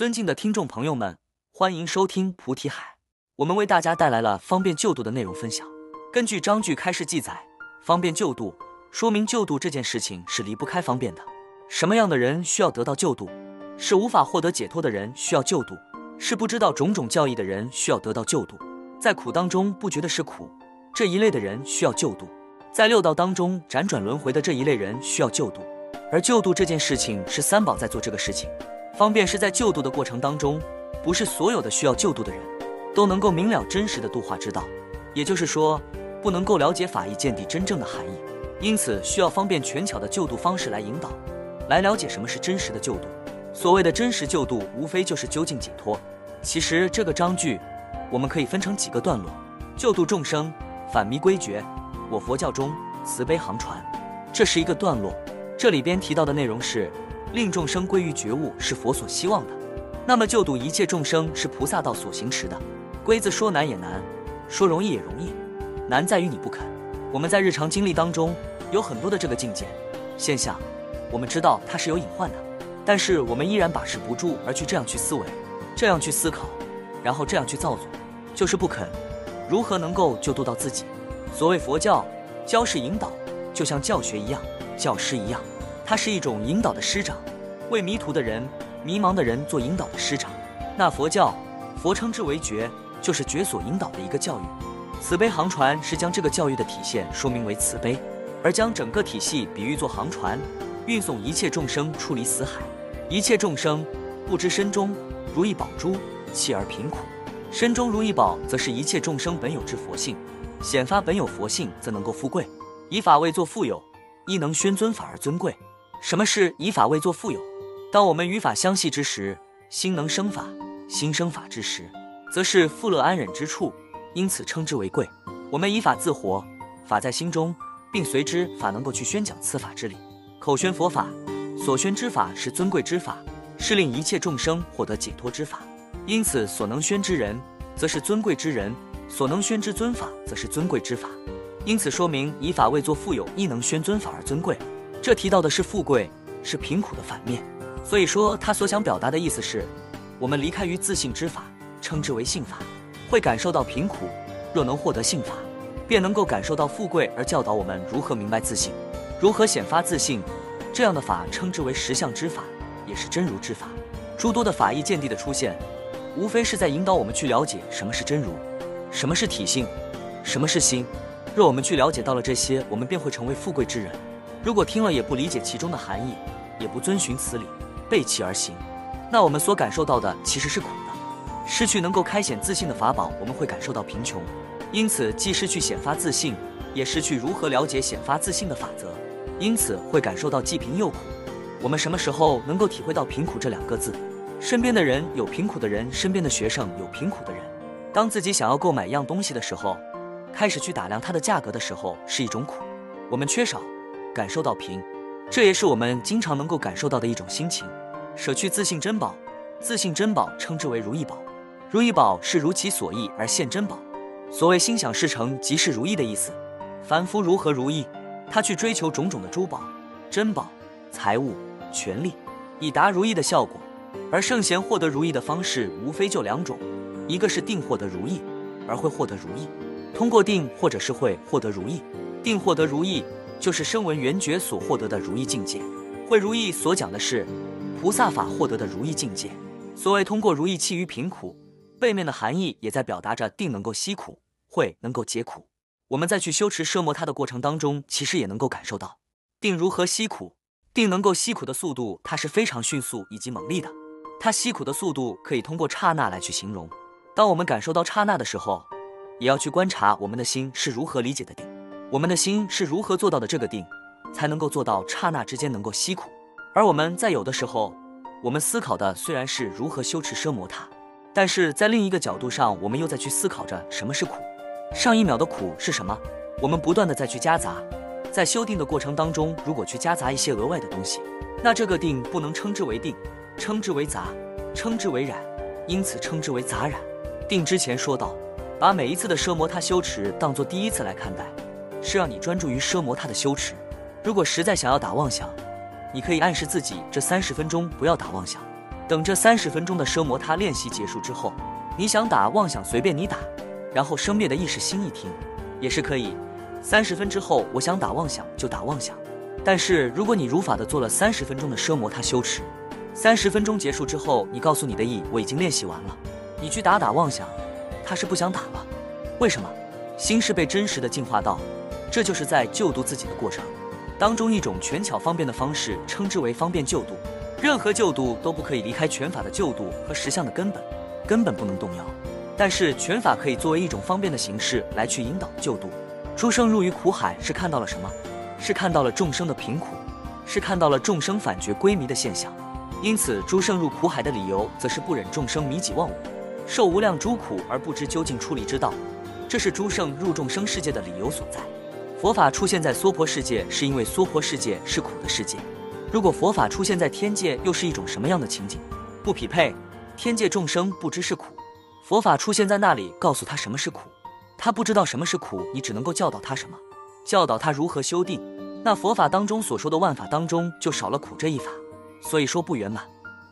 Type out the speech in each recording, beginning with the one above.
尊敬的听众朋友们，欢迎收听菩提海，我们为大家带来了方便救度的内容分享。根据章句开示记载，方便救度，说明救度这件事情是离不开方便的。什么样的人需要得到救度？是无法获得解脱的人需要救度，是不知道种种教义的人需要得到救度，在苦当中不觉得是苦这一类的人需要救度，在六道当中辗转轮回的这一类人需要救度。而救度这件事情是三宝在做这个事情。方便是在救度的过程当中，不是所有的需要救度的人都能够明了真实的度化之道，也就是说，不能够了解法义见地真正的含义，因此需要方便权巧的救度方式来引导，来了解什么是真实的救度。所谓的真实救度，无非就是究竟解脱。其实这个章句，我们可以分成几个段落：救度众生，反迷归觉，我佛教中慈悲航传，这是一个段落。这里边提到的内容是。令众生归于觉悟是佛所希望的，那么救度一切众生是菩萨道所行持的。规字说难也难，说容易也容易，难在于你不肯。我们在日常经历当中有很多的这个境界现象，我们知道它是有隐患的，但是我们依然把持不住而去这样去思维，这样去思考，然后这样去造作，就是不肯。如何能够救度到自己？所谓佛教教是引导，就像教学一样，教师一样。它是一种引导的师长，为迷途的人、迷茫的人做引导的师长。那佛教，佛称之为觉，就是觉所引导的一个教育。慈悲航船是将这个教育的体现说明为慈悲，而将整个体系比喻作航船，运送一切众生出离死海。一切众生不知身中如意宝珠，弃而贫苦。身中如意宝，则是一切众生本有之佛性，显发本有佛性，则能够富贵。以法为作富有，亦能宣尊法而尊贵。什么是以法为作富有？当我们与法相系之时，心能生法；心生法之时，则是富乐安忍之处，因此称之为贵。我们以法自活，法在心中，并随之法能够去宣讲此法之理。口宣佛法，所宣之法是尊贵之法，是令一切众生获得解脱之法。因此，所能宣之人，则是尊贵之人；所能宣之尊法，则是尊贵之法。因此说明以法为作富有，亦能宣尊法而尊贵。这提到的是富贵，是贫苦的反面，所以说他所想表达的意思是，我们离开于自信之法，称之为性法，会感受到贫苦；若能获得性法，便能够感受到富贵，而教导我们如何明白自信，如何显发自信。这样的法称之为实相之法，也是真如之法。诸多的法义见地的出现，无非是在引导我们去了解什么是真如，什么是体性，什么是心。若我们去了解到了这些，我们便会成为富贵之人。如果听了也不理解其中的含义，也不遵循此理，背弃而行，那我们所感受到的其实是苦的。失去能够开显自信的法宝，我们会感受到贫穷。因此，既失去显发自信，也失去如何了解显发自信的法则，因此会感受到既贫又苦。我们什么时候能够体会到贫苦这两个字？身边的人有贫苦的人，身边的学生有贫苦的人。当自己想要购买一样东西的时候，开始去打量它的价格的时候，是一种苦。我们缺少。感受到平，这也是我们经常能够感受到的一种心情。舍去自信珍宝，自信珍宝称之为如意宝，如意宝是如其所意而现珍宝。所谓心想事成，即是如意的意思。凡夫如何如意？他去追求种种的珠宝、珍宝、财物、权力，以达如意的效果。而圣贤获得如意的方式，无非就两种：一个是定获得如意，而会获得如意；通过定或者是会获得如意，定获得如意。就是声闻缘觉所获得的如意境界，会如意所讲的是菩萨法获得的如意境界。所谓通过如意弃于贫苦，背面的含义也在表达着定能够息苦，会能够解苦。我们在去修持奢摩他的过程当中，其实也能够感受到定如何息苦，定能够息苦的速度，它是非常迅速以及猛烈的。它息苦的速度可以通过刹那来去形容。当我们感受到刹那的时候，也要去观察我们的心是如何理解的定。我们的心是如何做到的这个定，才能够做到刹那之间能够息苦？而我们在有的时候，我们思考的虽然是如何修持奢摩他，但是在另一个角度上，我们又在去思考着什么是苦。上一秒的苦是什么？我们不断的再去夹杂，在修定的过程当中，如果去夹杂一些额外的东西，那这个定不能称之为定，称之为杂，称之为染，因此称之为杂染。定之前说到，把每一次的奢摩他修持当做第一次来看待。是让你专注于奢摩他的修持。如果实在想要打妄想，你可以暗示自己这三十分钟不要打妄想，等这三十分钟的奢摩他练习结束之后，你想打妄想随便你打，然后生灭的意识心一听，也是可以。三十分之后，我想打妄想就打妄想。但是如果你如法的做了三十分钟的奢摩他修持，三十分钟结束之后，你告诉你的意我已经练习完了，你去打打妄想，他是不想打了。为什么？心是被真实的净化到，这就是在救度自己的过程当中一种权巧方便的方式，称之为方便救度。任何救度都不可以离开拳法的救度和实相的根本，根本不能动摇。但是拳法可以作为一种方便的形式来去引导救度。诸生入于苦海是看到了什么？是看到了众生的贫苦，是看到了众生反觉归迷的现象。因此，诸生入苦海的理由，则是不忍众生迷己忘我，受无量诸苦而不知究竟出离之道。这是诸圣入众生世界的理由所在。佛法出现在娑婆世界，是因为娑婆世界是苦的世界。如果佛法出现在天界，又是一种什么样的情景？不匹配。天界众生不知是苦，佛法出现在那里，告诉他什么是苦，他不知道什么是苦，你只能够教导他什么？教导他如何修定。那佛法当中所说的万法当中，就少了苦这一法，所以说不圆满。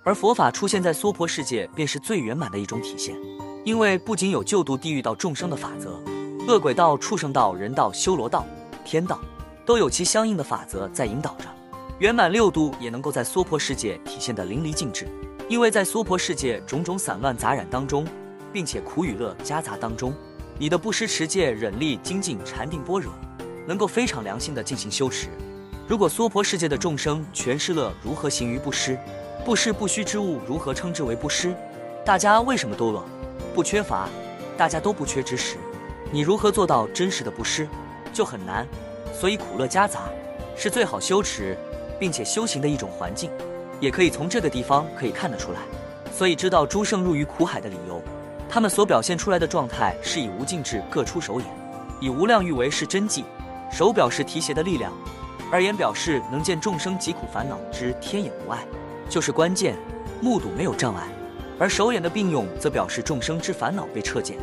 而佛法出现在娑婆世界，便是最圆满的一种体现，因为不仅有救度地狱道众生的法则，恶鬼道、畜生道、人道、修罗道、天道，都有其相应的法则在引导着。圆满六度也能够在娑婆世界体现的淋漓尽致，因为在娑婆世界种种散乱杂染当中，并且苦与乐夹杂当中，你的不失持戒、忍力、精进、禅定、般若，能够非常良心的进行修持。如果娑婆世界的众生全失乐，如何行于不失？不失不虚之物，如何称之为不失？大家为什么都乐？不缺乏，大家都不缺之时，你如何做到真实的不失？就很难。所以苦乐夹杂是最好修持。并且修行的一种环境，也可以从这个地方可以看得出来。所以知道诸圣入于苦海的理由，他们所表现出来的状态是以无尽智各出手眼，以无量欲为是真迹，手表示提携的力量，而眼表示能见众生疾苦烦恼之天眼无碍，就是关键，目睹没有障碍。而手眼的并用则表示众生之烦恼被彻见，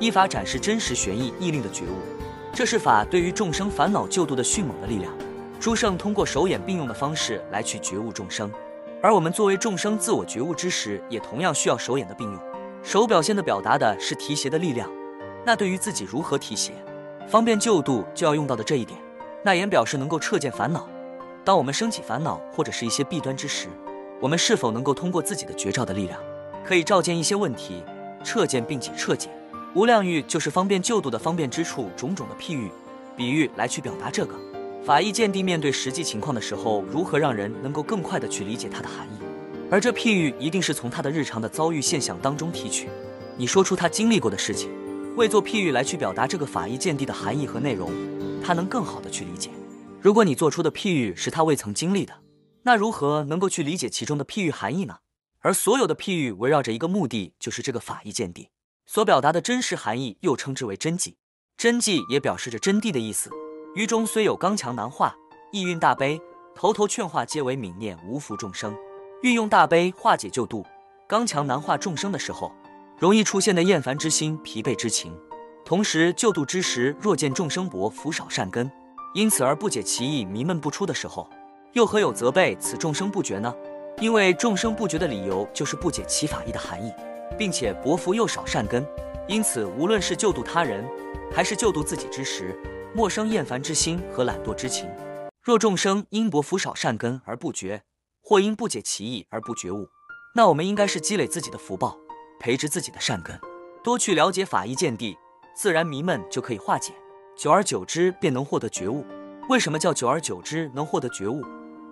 依法展示真实玄义意令的觉悟，这是法对于众生烦恼救度的迅猛的力量。诸圣通过手眼并用的方式来去觉悟众生，而我们作为众生自我觉悟之时，也同样需要手眼的并用。手表现的表达的是提携的力量，那对于自己如何提携，方便救度就要用到的这一点。那眼表示能够彻见烦恼，当我们升起烦恼或者是一些弊端之时，我们是否能够通过自己的觉照的力量，可以照见一些问题，彻见并且彻解。无量欲就是方便救度的方便之处，种种的譬喻、比喻来去表达这个。法义见地面对实际情况的时候，如何让人能够更快的去理解它的含义？而这譬喻一定是从他的日常的遭遇现象当中提取。你说出他经历过的事情，为做譬喻来去表达这个法义见地的含义和内容，他能更好的去理解。如果你做出的譬喻是他未曾经历的，那如何能够去理解其中的譬喻含义呢？而所有的譬喻围绕着一个目的，就是这个法义见地所表达的真实含义，又称之为真迹。真迹也表示着真谛的意思。于中虽有刚强难化，意蕴大悲，头头劝化皆为悯念无福众生。运用大悲化解救度，刚强难化众生的时候，容易出现的厌烦之心、疲惫之情。同时救度之时，若见众生薄福少善根，因此而不解其意，迷闷不出的时候，又何有责备此众生不觉呢？因为众生不觉的理由，就是不解其法义的含义，并且薄福又少善根，因此无论是救度他人，还是救度自己之时。莫生厌烦之心和懒惰之情。若众生因薄福少善根而不觉，或因不解其意而不觉悟，那我们应该是积累自己的福报，培植自己的善根，多去了解法义见地，自然迷闷就可以化解，久而久之便能获得觉悟。为什么叫久而久之能获得觉悟？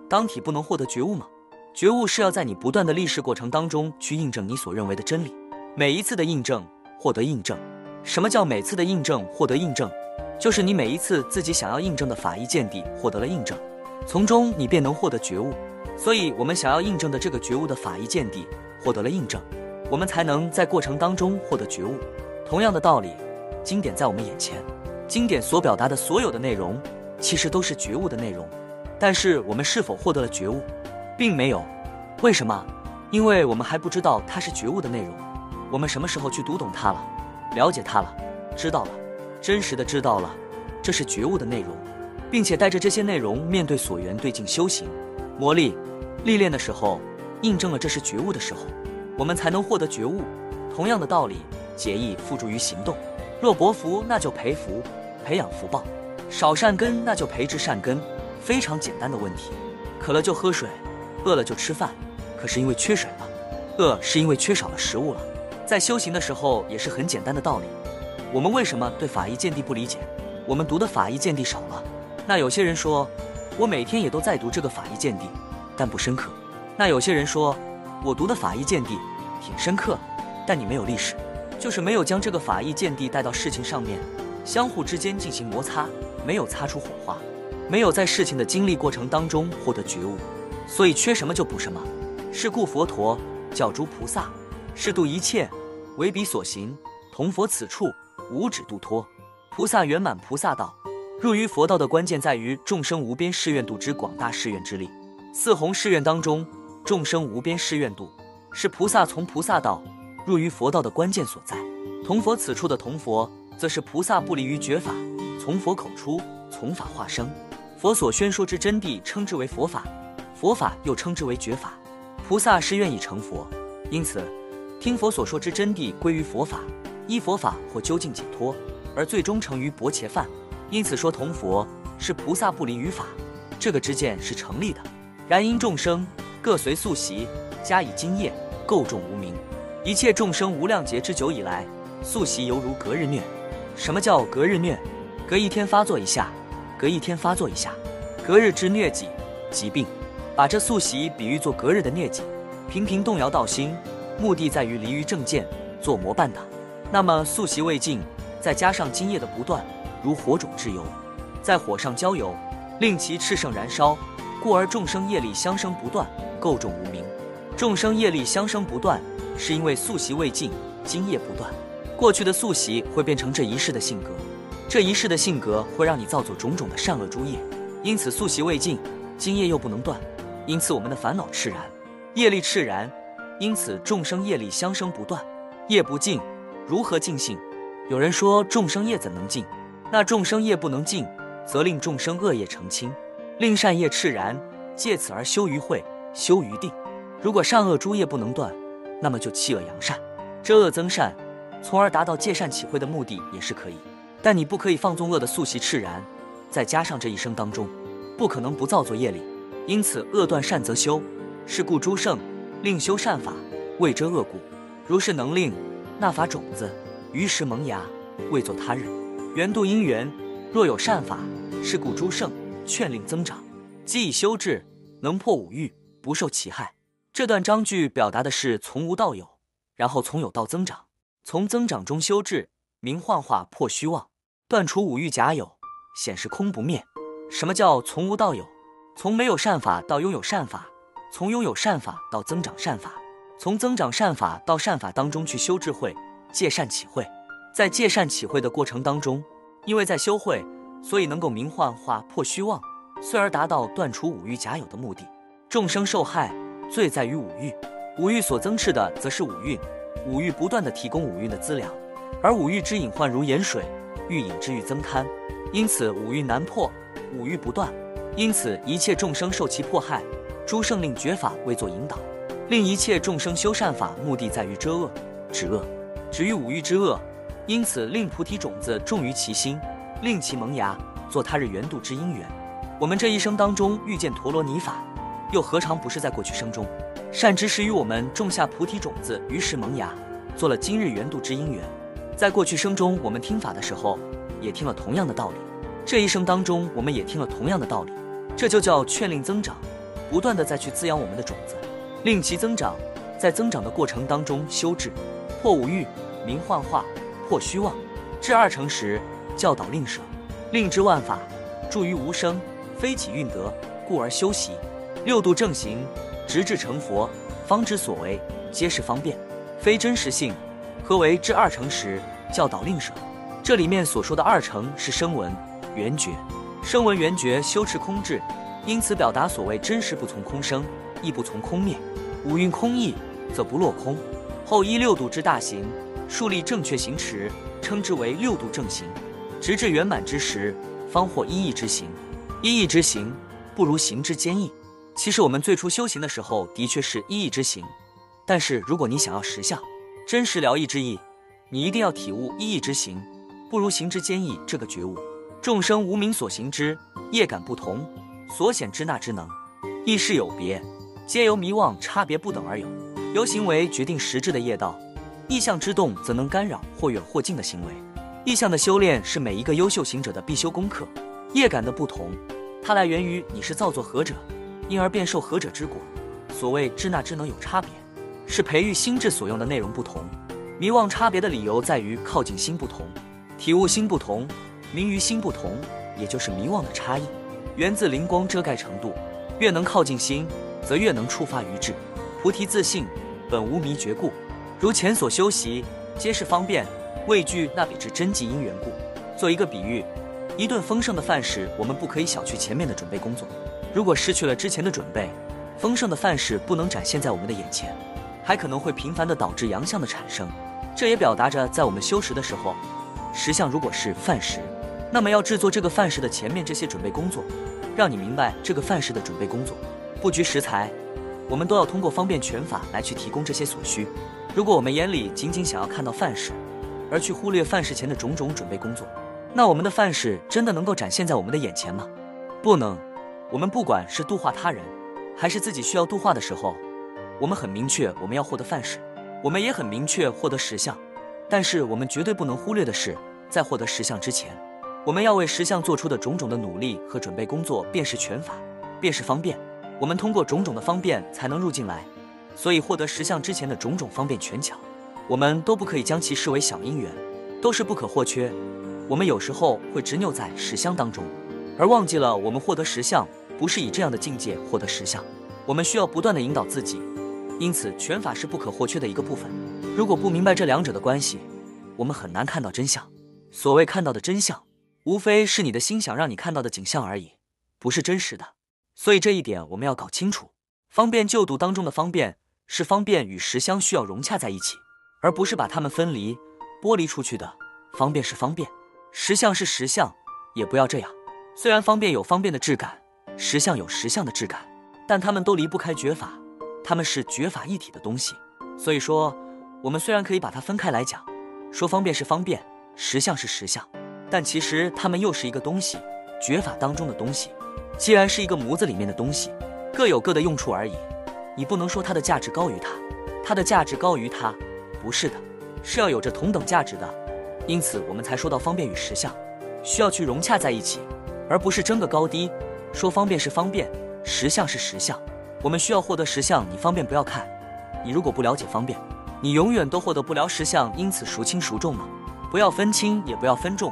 当体不能获得觉悟吗？觉悟是要在你不断的历史过程当中去印证你所认为的真理，每一次的印证获得印证。什么叫每次的印证获得印证？就是你每一次自己想要印证的法义见地获得了印证，从中你便能获得觉悟。所以，我们想要印证的这个觉悟的法义见地获得了印证，我们才能在过程当中获得觉悟。同样的道理，经典在我们眼前，经典所表达的所有的内容，其实都是觉悟的内容。但是，我们是否获得了觉悟，并没有。为什么？因为我们还不知道它是觉悟的内容。我们什么时候去读懂它了，了解它了，知道了？真实的知道了，这是觉悟的内容，并且带着这些内容面对所缘对境修行、磨砺、历练的时候，印证了这是觉悟的时候，我们才能获得觉悟。同样的道理，节义付诸于行动。若薄福，那就培福，培养福报；少善根，那就培植善根。非常简单的问题。渴了就喝水，饿了就吃饭。可是因为缺水了，饿是因为缺少了食物了。在修行的时候也是很简单的道理。我们为什么对法义见地不理解？我们读的法义见地少了。那有些人说，我每天也都在读这个法义见地，但不深刻。那有些人说，我读的法义见地挺深刻，但你没有历史，就是没有将这个法义见地带到事情上面，相互之间进行摩擦，没有擦出火花。没有在事情的经历过程当中获得觉悟，所以缺什么就补什么。是故佛陀教诸菩萨，是度一切，为彼所行。同佛此处，无止度脱。菩萨圆满菩萨道，入于佛道的关键在于众生无边誓愿度之广大誓愿之力。四弘誓愿当中，众生无边誓愿度，是菩萨从菩萨道入于佛道的关键所在。同佛此处的同佛，则是菩萨不离于觉法，从佛口出，从法化生。佛所宣说之真谛，称之为佛法；佛法又称之为觉法。菩萨是愿意成佛，因此听佛所说之真谛归于佛法，依佛法或究竟解脱，而最终成于薄伽梵。因此说同佛是菩萨不离于法，这个之见是成立的。然因众生各随宿习，加以精业，构众无名。一切众生无量劫之久以来，宿习犹如隔日虐。什么叫隔日虐？隔一天发作一下。隔一天发作一下，隔日之疟疾疾病，把这宿习比喻作隔日的疟疾，频频动摇道心，目的在于离于正见，做魔伴的。那么宿习未尽，再加上今夜的不断，如火种之油，在火上浇油，令其炽盛燃烧，故而众生业力相生不断，构众无名。众生业力相生不断，是因为宿习未尽，今夜不断，过去的宿习会变成这一世的性格。这一世的性格会让你造作种种的善恶诸业，因此宿习未尽，今夜又不能断，因此我们的烦恼炽然，业力炽然，因此众生业力相生不断，业不尽，如何尽性？有人说众生业怎能尽？那众生业不能尽，则令众生恶业成清，令善业炽然，借此而修于慧，修于定。如果善恶诸业不能断，那么就弃恶扬善，遮恶增善，从而达到戒善起慧的目的也是可以。但你不可以放纵恶的宿习炽然，再加上这一生当中，不可能不造作业力，因此恶断善则修。是故诸圣令修善法，为遮恶故。如是能令那法种子于时萌芽，为作他日缘度因缘。若有善法，是故诸圣劝令增长，即以修治，能破五欲，不受其害。这段章句表达的是从无到有，然后从有到增长，从增长中修治，明幻化破虚妄。断除五欲假有，显示空不灭。什么叫从无到有？从没有善法到拥有善法，从拥有善法到增长善法，从增长善法到善法当中去修智慧，借善起慧。在借善起慧的过程当中，因为在修慧，所以能够明幻化破虚妄，遂而达到断除五欲假有的目的。众生受害，罪在于五欲，五欲所增斥的则是五蕴，五欲不断的提供五蕴的资粮，而五欲之隐患如盐水。欲引之欲增贪，因此五欲难破，五欲不断，因此一切众生受其迫害。诸圣令绝法为作引导，令一切众生修善法，目的在于遮恶止恶，止于五欲之恶。因此令菩提种子种于其心，令其萌芽，做他日圆度之因缘。我们这一生当中遇见陀罗尼法，又何尝不是在过去生中善知识与我们种下菩提种子，于是萌芽，做了今日圆度之因缘。在过去生中，我们听法的时候，也听了同样的道理；这一生当中，我们也听了同样的道理。这就叫劝令增长，不断的再去滋养我们的种子，令其增长。在增长的过程当中，修治破五欲，明幻化，破虚妄。至二成时，教导令舍，令知万法住于无生，非起运德，故而修习六度正行，直至成佛，方知所为皆是方便，非真实性。何为至二成时教导令舍？这里面所说的二成是声闻缘觉，声闻缘觉修持空智，因此表达所谓真实不从空生，亦不从空灭，五蕴空义，则不落空。后依六度之大行，树立正确行持，称之为六度正行，直至圆满之时，方获一义之行。一义之行不如行之坚毅，其实我们最初修行的时候，的确是一意之行。但是如果你想要实相，真实了义之意，你一定要体悟一意之行，不如行之坚毅这个觉悟。众生无名所行之业感不同，所显之那之能，意识有别，皆由迷妄差别不等而有。由行为决定实质的业道，意象之动则能干扰或远或近的行为。意象的修炼是每一个优秀行者的必修功课。业感的不同，它来源于你是造作何者，因而便受何者之果。所谓知那之能有差别，是培育心智所用的内容不同。迷妄差别的理由在于靠近心不同，体悟心不同。明于心不同，也就是迷妄的差异，源自灵光遮盖程度。越能靠近心，则越能触发于智。菩提自性，本无迷觉故。如前所修习，皆是方便，畏惧那比之真迹因缘故。做一个比喻，一顿丰盛的饭食，我们不可以小觑前面的准备工作。如果失去了之前的准备，丰盛的饭食不能展现在我们的眼前，还可能会频繁的导致阳相的产生。这也表达着，在我们修食的时候，食相如果是饭食。那么要制作这个饭食的前面这些准备工作，让你明白这个饭食的准备工作，布局食材，我们都要通过方便拳法来去提供这些所需。如果我们眼里仅仅想要看到饭食，而去忽略饭食前的种种准备工作，那我们的饭食真的能够展现在我们的眼前吗？不能。我们不管是度化他人，还是自己需要度化的时候，我们很明确我们要获得饭食，我们也很明确获得实相。但是我们绝对不能忽略的是，在获得实相之前。我们要为实相做出的种种的努力和准备工作，便是拳法，便是方便。我们通过种种的方便才能入进来，所以获得实相之前的种种方便权巧，我们都不可以将其视为小因缘，都是不可或缺。我们有时候会执拗在实相当中，而忘记了我们获得实相不是以这样的境界获得实相。我们需要不断的引导自己，因此拳法是不可或缺的一个部分。如果不明白这两者的关系，我们很难看到真相。所谓看到的真相。无非是你的心想让你看到的景象而已，不是真实的。所以这一点我们要搞清楚。方便就读当中的方便，是方便与实相需要融洽在一起，而不是把它们分离、剥离出去的。方便是方便，实相是实相，也不要这样。虽然方便有方便的质感，实相有实相的质感，但它们都离不开觉法，它们是觉法一体的东西。所以说，我们虽然可以把它分开来讲，说方便是方便，实相是实相。但其实它们又是一个东西，绝法当中的东西。既然是一个模子里面的东西，各有各的用处而已。你不能说它的价值高于它，它的价值高于它，不是的，是要有着同等价值的。因此我们才说到方便与实相需要去融洽在一起，而不是争个高低。说方便是方便，实相是实相。我们需要获得实相，你方便不要看。你如果不了解方便，你永远都获得不了实相。因此孰轻孰重呢？不要分轻，也不要分重。